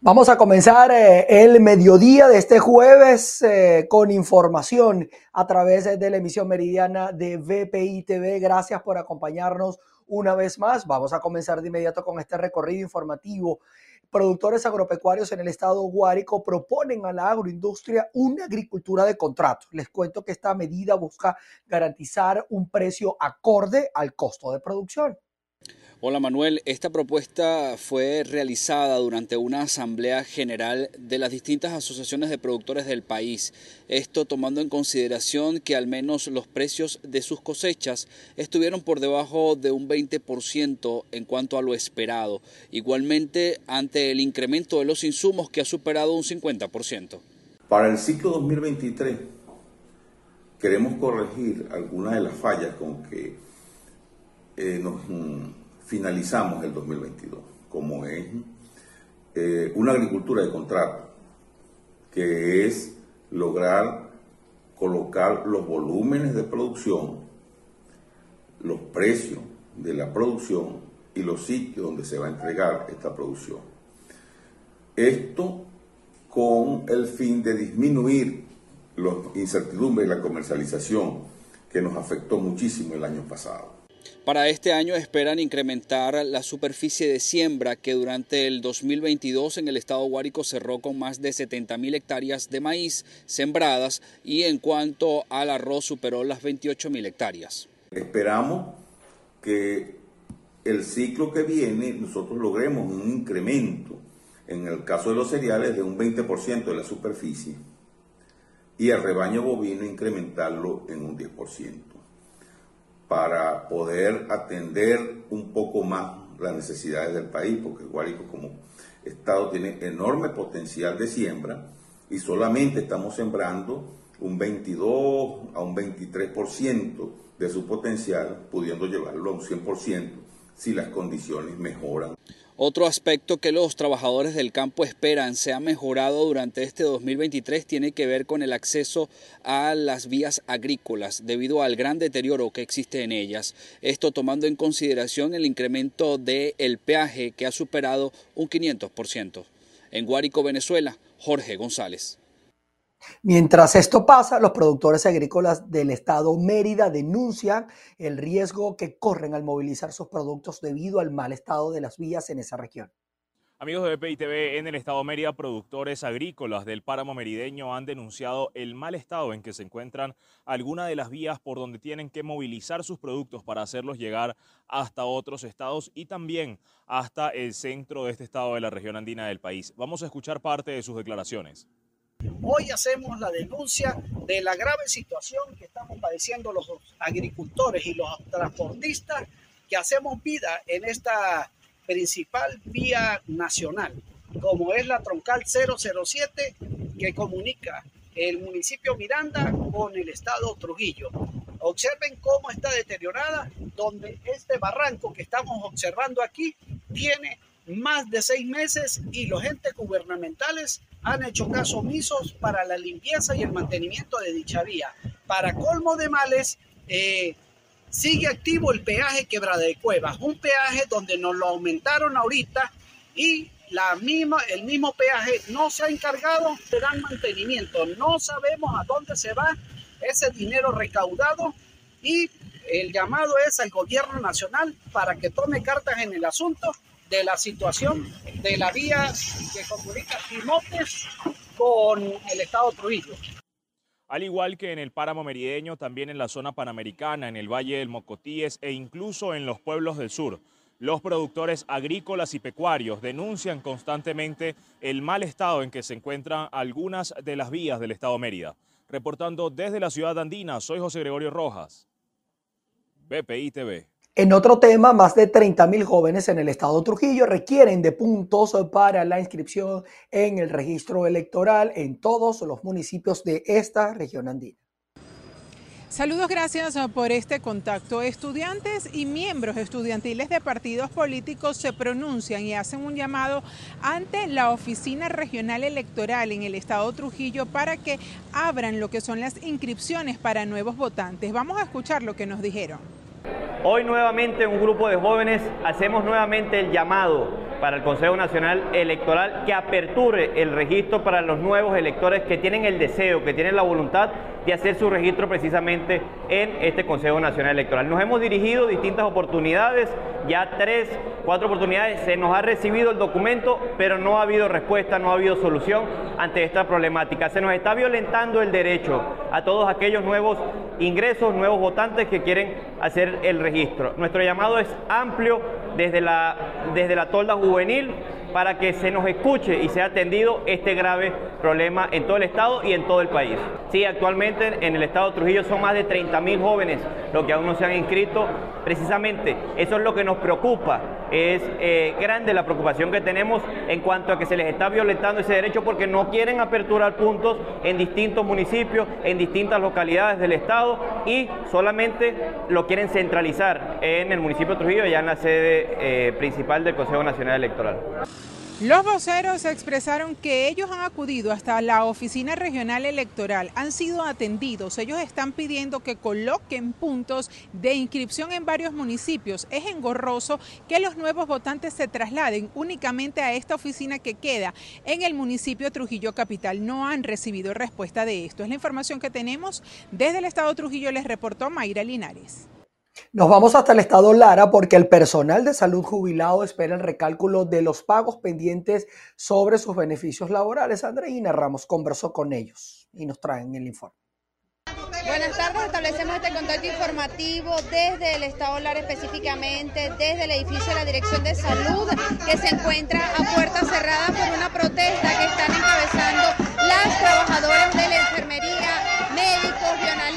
Vamos a comenzar eh, el mediodía de este jueves eh, con información a través de la emisión meridiana de VPI TV. Gracias por acompañarnos una vez más. Vamos a comenzar de inmediato con este recorrido informativo. Productores agropecuarios en el estado Guárico proponen a la agroindustria una agricultura de contrato. Les cuento que esta medida busca garantizar un precio acorde al costo de producción. Hola Manuel, esta propuesta fue realizada durante una asamblea general de las distintas asociaciones de productores del país. Esto tomando en consideración que al menos los precios de sus cosechas estuvieron por debajo de un 20% en cuanto a lo esperado. Igualmente ante el incremento de los insumos que ha superado un 50%. Para el ciclo 2023 queremos corregir algunas de las fallas con que eh, nos finalizamos el 2022, como es eh, una agricultura de contrato, que es lograr colocar los volúmenes de producción, los precios de la producción y los sitios donde se va a entregar esta producción. Esto con el fin de disminuir la incertidumbre de la comercialización que nos afectó muchísimo el año pasado. Para este año esperan incrementar la superficie de siembra que durante el 2022 en el estado Guárico cerró con más de 70 mil hectáreas de maíz sembradas y en cuanto al arroz superó las 28 mil hectáreas. Esperamos que el ciclo que viene nosotros logremos un incremento en el caso de los cereales de un 20% de la superficie y el rebaño bovino incrementarlo en un 10% para poder atender un poco más las necesidades del país, porque Guárico como estado tiene enorme potencial de siembra y solamente estamos sembrando un 22 a un 23% de su potencial, pudiendo llevarlo a un 100% si las condiciones mejoran. Otro aspecto que los trabajadores del campo esperan se ha mejorado durante este 2023 tiene que ver con el acceso a las vías agrícolas debido al gran deterioro que existe en ellas. Esto tomando en consideración el incremento del el peaje que ha superado un 500%. En Guárico, Venezuela, Jorge González. Mientras esto pasa, los productores agrícolas del estado Mérida denuncian el riesgo que corren al movilizar sus productos debido al mal estado de las vías en esa región. Amigos de BPI en el estado Mérida, productores agrícolas del páramo merideño han denunciado el mal estado en que se encuentran algunas de las vías por donde tienen que movilizar sus productos para hacerlos llegar hasta otros estados y también hasta el centro de este estado de la región andina del país. Vamos a escuchar parte de sus declaraciones. Hoy hacemos la denuncia de la grave situación que estamos padeciendo los agricultores y los transportistas que hacemos vida en esta principal vía nacional, como es la troncal 007 que comunica el municipio Miranda con el estado Trujillo. Observen cómo está deteriorada, donde este barranco que estamos observando aquí tiene más de seis meses y los entes gubernamentales han hecho caso omisos para la limpieza y el mantenimiento de dicha vía. Para colmo de males, eh, sigue activo el peaje Quebrada de Cuevas, un peaje donde nos lo aumentaron ahorita y la misma, el mismo peaje no se ha encargado de dar mantenimiento. No sabemos a dónde se va ese dinero recaudado y el llamado es al gobierno nacional para que tome cartas en el asunto de la situación de la vía que comunica Timotes con el estado Trujillo. Al igual que en el páramo merideño, también en la zona panamericana, en el Valle del Mocotíes e incluso en los pueblos del sur, los productores agrícolas y pecuarios denuncian constantemente el mal estado en que se encuentran algunas de las vías del estado Mérida. Reportando desde la ciudad andina, soy José Gregorio Rojas, BPI TV. En otro tema, más de 30.000 jóvenes en el estado Trujillo requieren de puntos para la inscripción en el registro electoral en todos los municipios de esta región andina. Saludos, gracias por este contacto. Estudiantes y miembros estudiantiles de partidos políticos se pronuncian y hacen un llamado ante la Oficina Regional Electoral en el estado Trujillo para que abran lo que son las inscripciones para nuevos votantes. Vamos a escuchar lo que nos dijeron Hoy nuevamente un grupo de jóvenes hacemos nuevamente el llamado para el Consejo Nacional Electoral que aperture el registro para los nuevos electores que tienen el deseo, que tienen la voluntad de hacer su registro precisamente en este Consejo Nacional Electoral. Nos hemos dirigido distintas oportunidades, ya tres, cuatro oportunidades, se nos ha recibido el documento, pero no ha habido respuesta, no ha habido solución ante esta problemática. Se nos está violentando el derecho a todos aquellos nuevos ingresos, nuevos votantes que quieren hacer el registro. Nuestro llamado es amplio desde la, desde la tolda juvenil para que se nos escuche y sea atendido este grave problema en todo el Estado y en todo el país. Sí, actualmente en el Estado de Trujillo son más de 30 mil jóvenes los que aún no se han inscrito. Precisamente eso es lo que nos preocupa. Es eh, grande la preocupación que tenemos en cuanto a que se les está violentando ese derecho porque no quieren aperturar puntos en distintos municipios, en distintas localidades del Estado y solamente lo quieren centralizar en el municipio de Trujillo, ya en la sede eh, principal del Consejo Nacional Electoral. Los voceros expresaron que ellos han acudido hasta la oficina regional electoral, han sido atendidos, ellos están pidiendo que coloquen puntos de inscripción en varios municipios. Es engorroso que los nuevos votantes se trasladen únicamente a esta oficina que queda en el municipio Trujillo Capital. No han recibido respuesta de esto. Es la información que tenemos desde el estado Trujillo, les reportó Mayra Linares. Nos vamos hasta el estado Lara porque el personal de salud jubilado espera el recálculo de los pagos pendientes sobre sus beneficios laborales. Andreina Ramos conversó con ellos y nos traen el informe. Buenas tardes, establecemos este contacto informativo desde el Estado Lara específicamente, desde el edificio de la Dirección de Salud, que se encuentra a puerta cerrada por una protesta que están encabezando las trabajadoras de la enfermería, médicos, a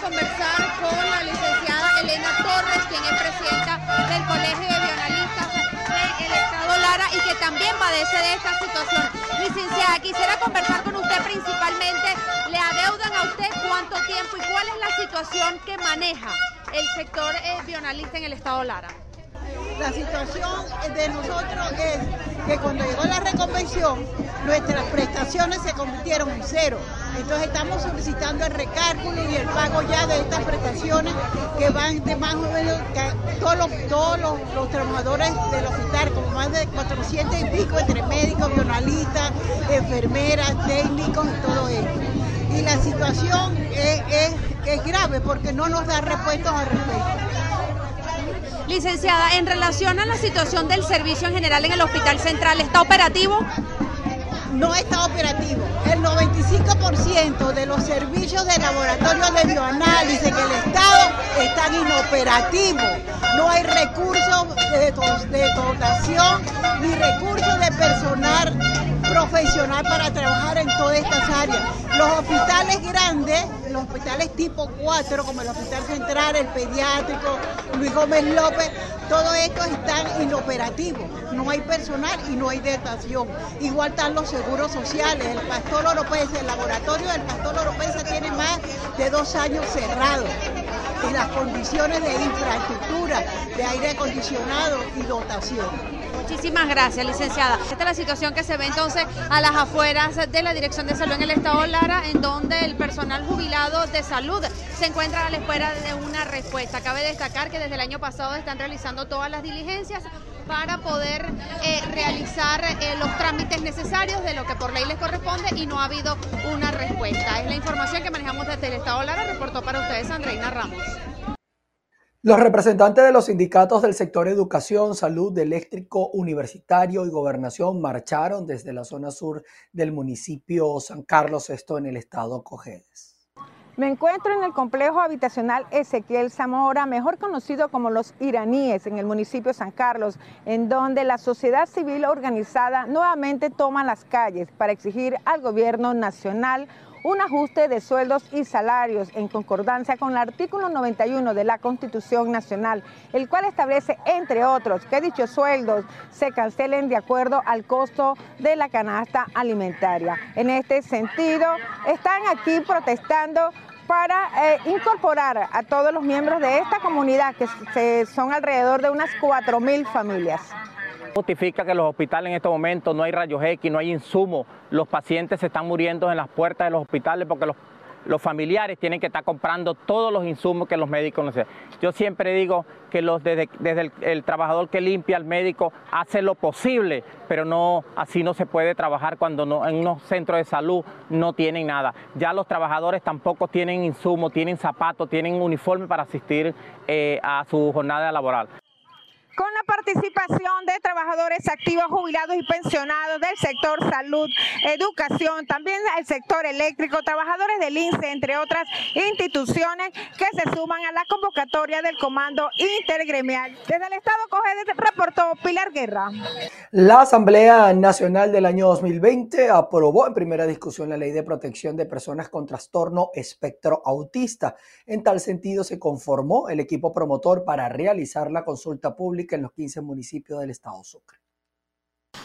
conversar con la licenciada Elena Torres, quien es presidenta del Colegio de Bionalistas del Estado Lara y que también padece de esta situación. Licenciada, quisiera conversar con usted principalmente. ¿Le adeudan a usted cuánto tiempo y cuál es la situación que maneja el sector eh, bionalista en el Estado Lara? La situación de nosotros es que cuando llegó la reconvención, nuestras prestaciones se convirtieron en cero. Entonces estamos solicitando el recálculo y el pago ya de estas prestaciones que van de más o menos todos, los, todos los, trabajadores del hospital, como más de 400 y pico entre médicos, bionalistas, enfermeras, técnicos y todo eso. Y la situación es, es grave porque no nos da respuestas al respecto. Licenciada, en relación a la situación del servicio en general en el Hospital Central, ¿está operativo? No está operativo. El 95% de los servicios de laboratorio de bioanálisis en el Estado están inoperativos. No hay recursos de, dotación ni recursos de personal profesional para trabajar en todas estas áreas. Los hospitales grandes, los hospitales tipo 4, como el Hospital Central, el Pediátrico, Luis Gómez López, todo esto están inoperativos. No hay personal y no hay detación. Igual están los seguros sociales. El Pastor Oropesa, el laboratorio del Pastor Oropesa tiene más de dos años cerrado. Y las condiciones de infraestructura, de aire acondicionado y dotación. Muchísimas gracias, licenciada. Esta es la situación que se ve entonces a las afueras de la Dirección de Salud en el Estado Lara, en donde el personal jubilado de salud se encuentra a la espera de una respuesta. Cabe destacar que desde el año pasado están realizando todas las diligencias para poder eh, realizar eh, los trámites necesarios de lo que por ley les corresponde y no ha habido una respuesta. Es la información que manejamos desde el Estado Lara, reportó para ustedes Andreina Ramos. Los representantes de los sindicatos del sector educación, salud, eléctrico, universitario y gobernación marcharon desde la zona sur del municipio San Carlos, esto en el estado Cojedes. Me encuentro en el complejo habitacional Ezequiel Zamora, mejor conocido como Los Iraníes, en el municipio San Carlos, en donde la sociedad civil organizada nuevamente toma las calles para exigir al gobierno nacional un ajuste de sueldos y salarios en concordancia con el artículo 91 de la Constitución Nacional, el cual establece, entre otros, que dichos sueldos se cancelen de acuerdo al costo de la canasta alimentaria. En este sentido, están aquí protestando para eh, incorporar a todos los miembros de esta comunidad, que son alrededor de unas 4.000 familias. Justifica que los hospitales en estos momentos no hay rayos X, no hay insumos, los pacientes se están muriendo en las puertas de los hospitales porque los familiares tienen que estar comprando todos los insumos que los médicos necesitan. Yo siempre digo que desde, el, trabajador que limpia, el médico, hace lo posible, pero así no se puede trabajar cuando en unos centros de salud no tienen nada. Ya los trabajadores tampoco tienen insumos, tienen zapatos, tienen uniforme para asistir eh, a su jornada laboral con la participación de trabajadores activos, jubilados y pensionados del sector salud, educación, también el sector eléctrico, trabajadores del INSE, entre otras instituciones que se suman a la convocatoria del Comando Intergremial. Desde el Estado Coge reportó Pilar Guerra. La Asamblea Nacional del año 2020 aprobó en primera discusión la Ley de Protección de Personas con Trastorno Espectro Autista. En tal sentido, se conformó el equipo promotor para realizar la consulta pública en los 15 municipios del estado Sucre.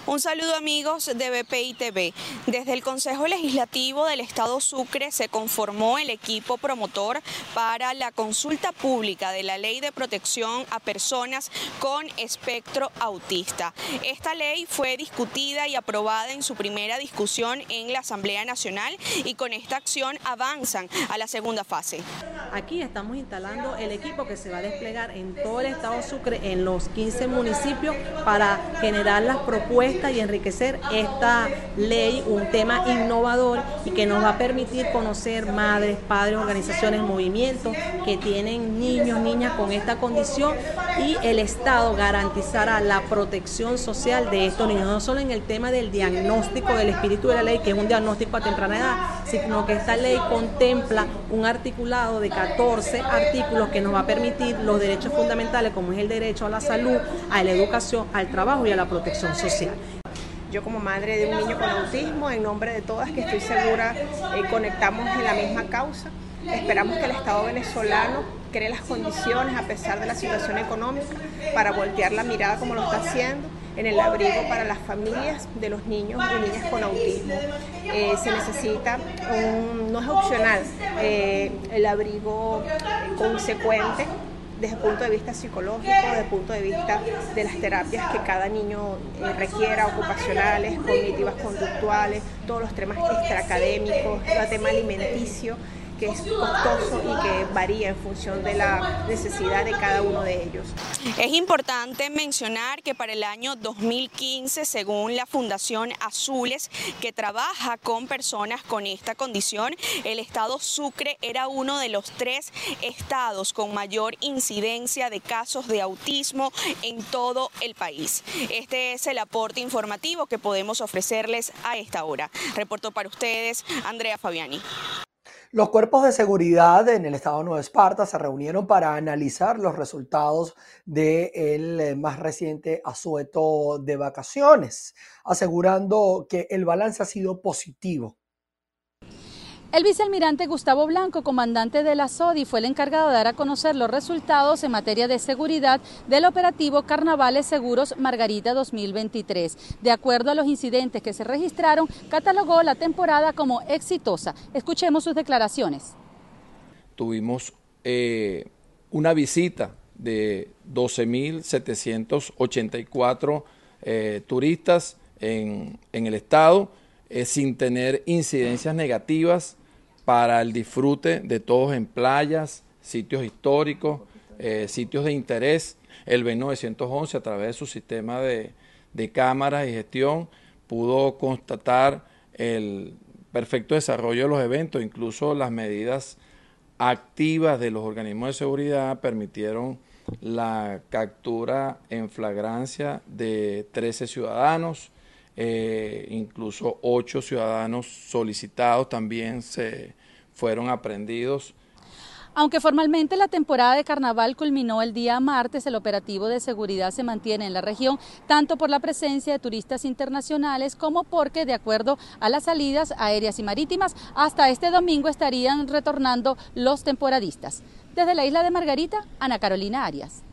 Un saludo amigos de BPI TV. Desde el Consejo Legislativo del Estado Sucre se conformó el equipo promotor para la consulta pública de la Ley de Protección a Personas con Espectro Autista. Esta ley fue discutida y aprobada en su primera discusión en la Asamblea Nacional y con esta acción avanzan a la segunda fase. Aquí estamos instalando el equipo que se va a desplegar en todo el Estado Sucre, en los 15 municipios, para generar las propuestas y enriquecer esta ley, un tema innovador y que nos va a permitir conocer madres, padres, organizaciones, movimientos que tienen niños, niñas con esta condición y el Estado garantizará la protección social de estos niños, no solo en el tema del diagnóstico del espíritu de la ley, que es un diagnóstico a temprana edad, sino que esta ley contempla un articulado de 14 artículos que nos va a permitir los derechos fundamentales, como es el derecho a la salud, a la educación, al trabajo y a la protección social. Yo como madre de un niño con autismo, en nombre de todas que estoy segura eh, conectamos en la misma causa, esperamos que el Estado venezolano cree las condiciones a pesar de la situación económica para voltear la mirada como lo está haciendo en el abrigo para las familias de los niños y niñas con autismo. Eh, se necesita, un, no es opcional, eh, el abrigo consecuente desde el punto de vista psicológico, desde el punto de vista de las terapias que cada niño eh, requiera, ocupacionales, cognitivas conductuales, todos los temas extraacadémicos, el tema alimenticio que es costoso y que varía en función de la necesidad de cada uno de ellos. Es importante mencionar que para el año 2015, según la Fundación Azules, que trabaja con personas con esta condición, el estado Sucre era uno de los tres estados con mayor incidencia de casos de autismo en todo el país. Este es el aporte informativo que podemos ofrecerles a esta hora. Reporto para ustedes Andrea Fabiani. Los cuerpos de seguridad en el estado de Nueva Esparta se reunieron para analizar los resultados del eh, más reciente asueto de vacaciones, asegurando que el balance ha sido positivo. El vicealmirante Gustavo Blanco, comandante de la SODI, fue el encargado de dar a conocer los resultados en materia de seguridad del operativo Carnavales Seguros Margarita 2023. De acuerdo a los incidentes que se registraron, catalogó la temporada como exitosa. Escuchemos sus declaraciones. Tuvimos eh, una visita de 12.784 eh, turistas en, el estado, eh, sin tener incidencias negativas para el disfrute de todos en playas, sitios históricos, eh, sitios de interés. El B911 a través de su sistema de, de cámaras y gestión pudo constatar el perfecto desarrollo de los eventos, incluso las medidas activas de los organismos de seguridad permitieron la captura en flagrancia de 13 ciudadanos, eh, incluso ocho ciudadanos solicitados también se fueron aprendidos. Aunque formalmente la temporada de carnaval culminó el día martes, el operativo de seguridad se mantiene en la región, tanto por la presencia de turistas internacionales como porque, de acuerdo a las salidas aéreas y marítimas, hasta este domingo estarían retornando los temporadistas. Desde la isla de Margarita, Ana Carolina Arias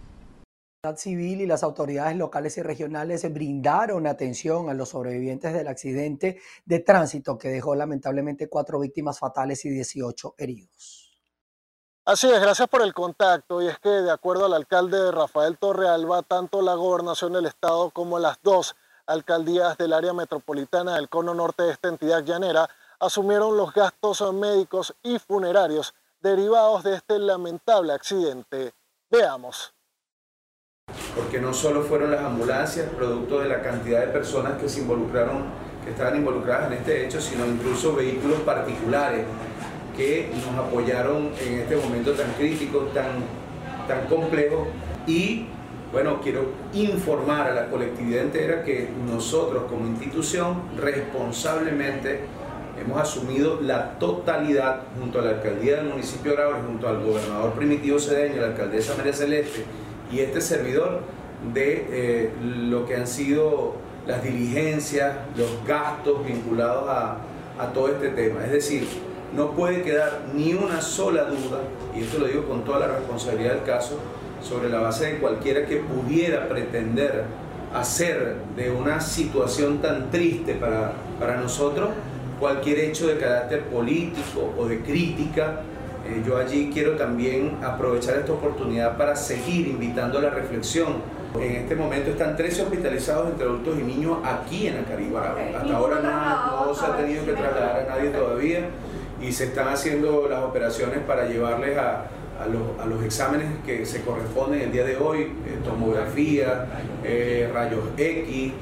civil y las autoridades locales y regionales brindaron atención a los sobrevivientes del accidente de tránsito que dejó lamentablemente cuatro víctimas fatales y 18 heridos. Así es, gracias por el contacto. Y es que de acuerdo al alcalde Rafael Torrealba, tanto la gobernación del estado como las dos alcaldías del área metropolitana del cono norte de esta entidad llanera asumieron los gastos médicos y funerarios derivados de este lamentable accidente. Veamos. Porque no solo fueron las ambulancias, producto de la cantidad de personas que se involucraron, que estaban involucradas en este hecho, sino incluso vehículos particulares que nos apoyaron en este momento tan crítico, tan, tan complejo. Y bueno, quiero informar a la colectividad entera que nosotros como institución responsablemente hemos asumido la totalidad junto a la alcaldía del municipio de junto al gobernador Primitivo Cedeño, la alcaldesa María Celeste y este servidor de eh, lo que han sido las diligencias, los gastos vinculados a, a todo este tema. Es decir, no puede quedar ni una sola duda, y esto lo digo con toda la responsabilidad del caso, sobre la base de cualquiera que pudiera pretender hacer de una situación tan triste para, para nosotros cualquier hecho de carácter político o de crítica. Eh, yo allí quiero también aprovechar esta oportunidad para seguir invitando a la reflexión. En este momento están 13 hospitalizados entre adultos y niños aquí en Acarigua. Hasta ahora no, no se ha tenido que trasladar a nadie todavía y se están haciendo las operaciones para llevarles a, a los, exámenes que se corresponden el día de hoy, eh, tomografía, eh, rayos X,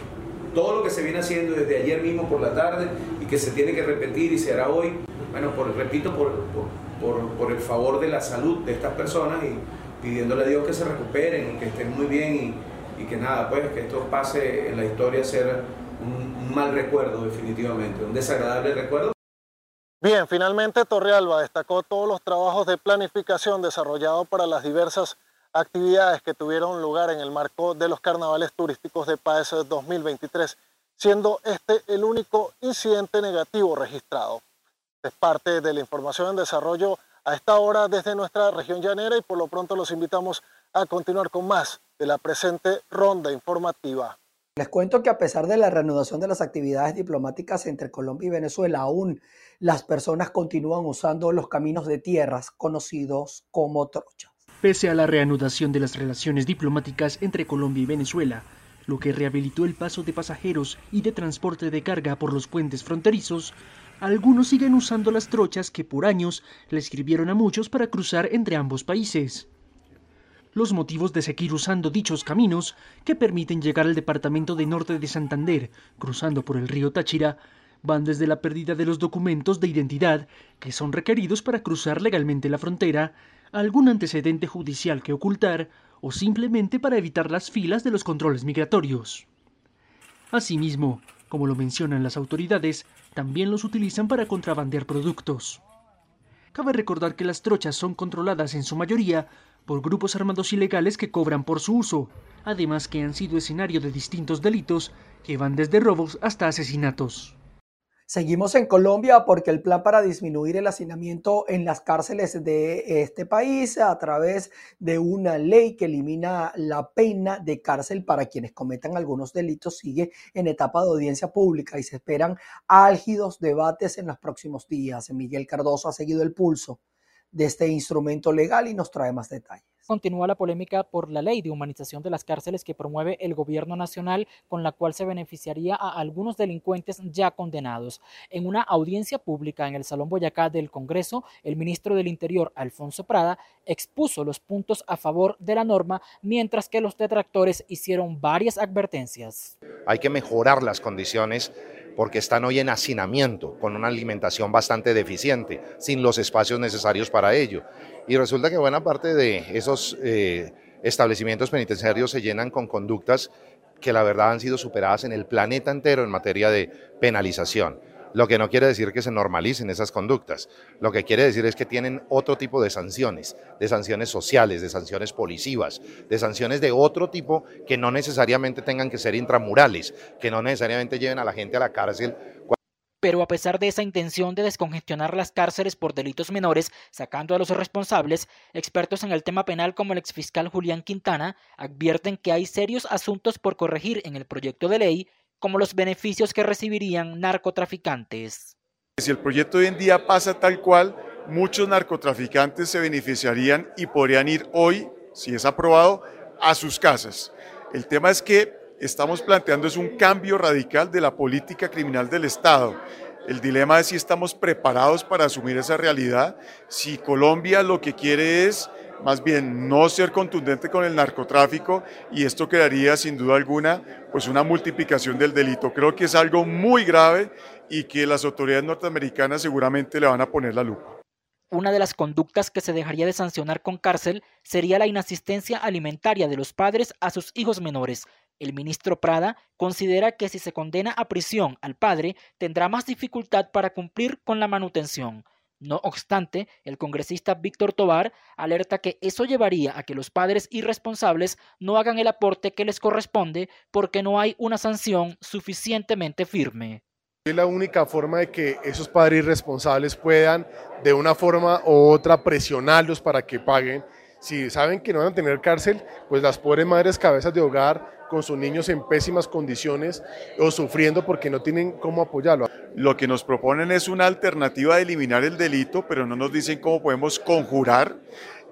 todo lo que se viene haciendo desde ayer mismo por la tarde y que se tiene que repetir y se hará hoy, bueno, por, repito, por, por, el favor de la salud de estas personas y pidiéndole a Dios que se recuperen y que estén muy bien y, que nada, pues que esto pase en la historia a ser un mal recuerdo definitivamente, un desagradable recuerdo. Bien, finalmente Torrealba destacó todos los trabajos de planificación desarrollados para las diversas actividades que tuvieron lugar en el marco de los carnavales turísticos de Paez 2023, siendo este el único incidente negativo registrado. Es parte de la información en desarrollo a esta hora desde nuestra región llanera y por lo pronto los invitamos a continuar con más de la presente ronda informativa. Les cuento que a pesar de la reanudación de las actividades diplomáticas entre Colombia y Venezuela, aún las personas continúan usando los caminos de tierras conocidos como trochas. Pese a la reanudación de las relaciones diplomáticas entre Colombia y Venezuela, lo que rehabilitó el paso de pasajeros y de transporte de carga por los puentes fronterizos, algunos siguen usando las trochas que por años le escribieron a muchos para cruzar entre ambos países los motivos de seguir usando dichos caminos que permiten llegar al departamento de norte de Santander, cruzando por el río Táchira, van desde la pérdida de los documentos de identidad que son requeridos para cruzar legalmente la frontera, algún antecedente judicial que ocultar o simplemente para evitar las filas de los controles migratorios. Asimismo, como lo mencionan las autoridades, también los utilizan para contrabandear productos. Cabe recordar que las trochas son controladas en su mayoría por grupos armados ilegales que cobran por su uso, además que han sido escenario de distintos delitos que van desde robos hasta asesinatos. Seguimos en Colombia porque el plan para disminuir el hacinamiento en las cárceles de este país a través de una ley que elimina la pena de cárcel para quienes cometan algunos delitos sigue en etapa de audiencia pública y se esperan álgidos debates en los próximos días. Miguel Cardoso ha seguido el pulso de este instrumento legal y nos trae más detalles. Continúa la polémica por la ley de humanización de las cárceles que promueve el gobierno nacional, con la cual se beneficiaría a algunos delincuentes ya condenados. En una audiencia pública en el Salón Boyacá del Congreso, el ministro del Interior, Alfonso Prada, expuso los puntos a favor de la norma, mientras que los detractores hicieron varias advertencias. Hay que mejorar las condiciones porque están hoy en hacinamiento, con una alimentación bastante deficiente, sin los espacios necesarios para ello. Y resulta que buena parte de esos eh, establecimientos penitenciarios se llenan con conductas que la verdad han sido superadas en el planeta entero en materia de penalización. Lo que no quiere decir que se normalicen esas conductas. Lo que quiere decir es que tienen otro tipo de sanciones, de sanciones sociales, de sanciones policivas, de sanciones de otro tipo que no necesariamente tengan que ser intramurales, que no necesariamente lleven a la gente a la cárcel pero a pesar de esa intención de descongestionar las cárceles por delitos menores, sacando a los responsables, expertos en el tema penal como el exfiscal Julián Quintana advierten que hay serios asuntos por corregir en el proyecto de ley como los beneficios que recibirían narcotraficantes. Si el proyecto hoy en día pasa tal cual, muchos narcotraficantes se beneficiarían y podrían ir hoy, si es aprobado, a sus casas. El tema es que estamos planteando es un cambio radical de la política criminal del Estado. El dilema es si estamos preparados para asumir esa realidad, si Colombia lo que quiere es más bien no ser contundente con el narcotráfico y esto crearía sin duda alguna pues una multiplicación del delito. Creo que es algo muy grave y que las autoridades norteamericanas seguramente le van a poner la lupa. Una de las conductas que se dejaría de sancionar con cárcel sería la inasistencia alimentaria de los padres a sus hijos menores, el ministro Prada considera que si se condena a prisión al padre, tendrá más dificultad para cumplir con la manutención. No obstante, el congresista Víctor Tobar alerta que eso llevaría a que los padres irresponsables no hagan el aporte que les corresponde porque no hay una sanción suficientemente firme. La única forma de que esos padres irresponsables puedan de una forma u otra presionarlos para que paguen. Si saben que no van a tener cárcel, pues las pobres madres cabezas de hogar con sus niños en pésimas condiciones o sufriendo porque no tienen cómo apoyarlo. Lo que nos proponen es una alternativa de eliminar el delito, pero no nos dicen cómo podemos conjurar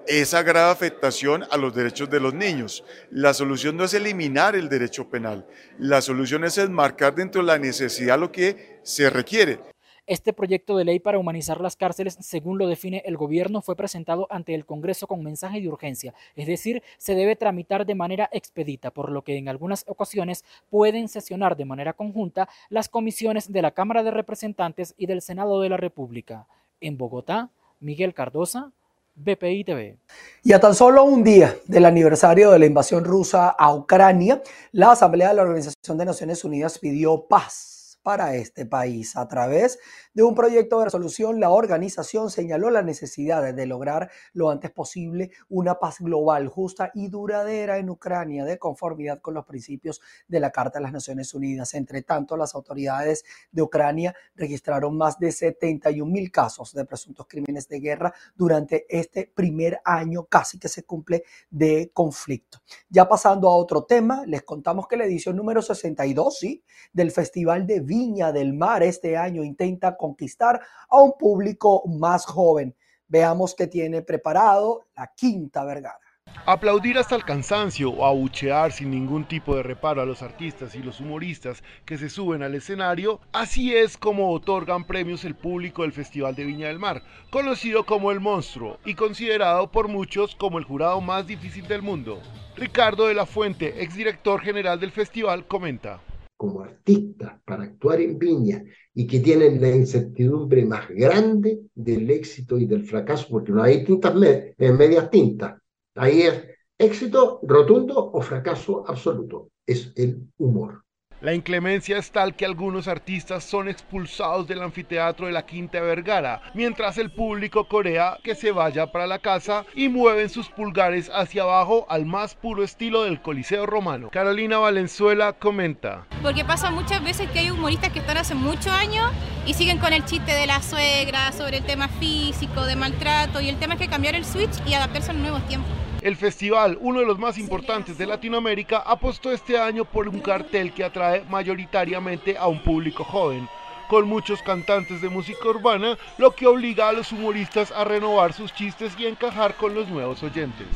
esa grave afectación a los derechos de los niños. La solución no es eliminar el derecho penal, la solución es enmarcar dentro de la necesidad lo que se requiere. Este proyecto de ley para humanizar las cárceles, según lo define el gobierno, fue presentado ante el Congreso con mensaje de urgencia, es decir, se debe tramitar de manera expedita, por lo que en algunas ocasiones pueden sesionar de manera conjunta las comisiones de la Cámara de Representantes y del Senado de la República. En Bogotá, Miguel Cardosa, BPI TV. Y a tan solo un día del aniversario de la invasión rusa a Ucrania, la Asamblea de la Organización de Naciones Unidas pidió paz para este país. A través de un proyecto de resolución, la organización señaló la necesidad de lograr lo antes posible una paz global, justa y duradera en Ucrania, de conformidad con los principios de la Carta de las Naciones Unidas. Entre tanto, las autoridades de Ucrania registraron más de 71 mil casos de presuntos crímenes de guerra durante este primer año casi que se cumple de conflicto. Ya pasando a otro tema, les contamos que la edición número 62 ¿sí? del Festival de Viña del Mar este año intenta conquistar a un público más joven. Veamos qué tiene preparado la Quinta Vergara. Aplaudir hasta el cansancio o abuchear sin ningún tipo de reparo a los artistas y los humoristas que se suben al escenario, así es como otorgan premios el público del Festival de Viña del Mar, conocido como el monstruo y considerado por muchos como el jurado más difícil del mundo. Ricardo de la Fuente, exdirector general del festival, comenta como artistas para actuar en Viña y que tienen la incertidumbre más grande del éxito y del fracaso, porque no hay tintas eh, medias tintas. Ahí es éxito rotundo o fracaso absoluto. Es el humor. La inclemencia es tal que algunos artistas son expulsados del anfiteatro de la Quinta Vergara, mientras el público corea que se vaya para la casa y mueven sus pulgares hacia abajo al más puro estilo del Coliseo Romano. Carolina Valenzuela comenta. Porque pasa muchas veces que hay humoristas que están hace muchos años y siguen con el chiste de la suegra sobre el tema físico, de maltrato y el tema es que cambiar el switch y adaptarse a los nuevos tiempos. El festival, uno de los más importantes de Latinoamérica, apostó este año por un cartel que atrae mayoritariamente a un público joven, con muchos cantantes de música urbana, lo que obliga a los humoristas a renovar sus chistes y encajar con los nuevos oyentes.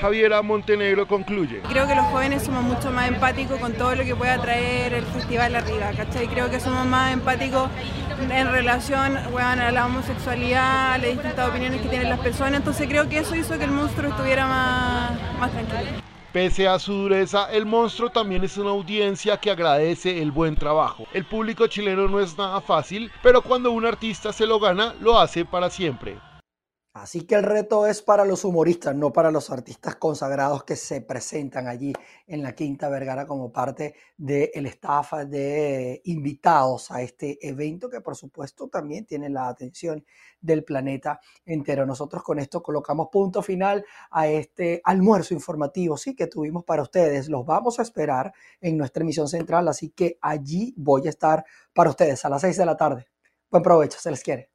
Javiera Montenegro concluye. Creo que los jóvenes somos mucho más empáticos con todo lo que pueda traer el festival arriba, ¿cachai? Creo que somos más empáticos en relación a la homosexualidad, a las distintas opiniones que tienen las personas, entonces creo que eso hizo que el monstruo estuviera más, más tranquilo. Pese a su dureza, el monstruo también es una audiencia que agradece el buen trabajo. El público chileno no es nada fácil, pero cuando un artista se lo gana, lo hace para siempre. Así que el reto es para los humoristas, no para los artistas consagrados que se presentan allí en la Quinta Vergara como parte del staff de invitados a este evento que por supuesto también tiene la atención del planeta entero. Nosotros con esto colocamos punto final a este almuerzo informativo sí que tuvimos para ustedes. Los vamos a esperar en nuestra emisión central, así que allí voy a estar para ustedes a las seis de la tarde. Buen provecho, se les quiere.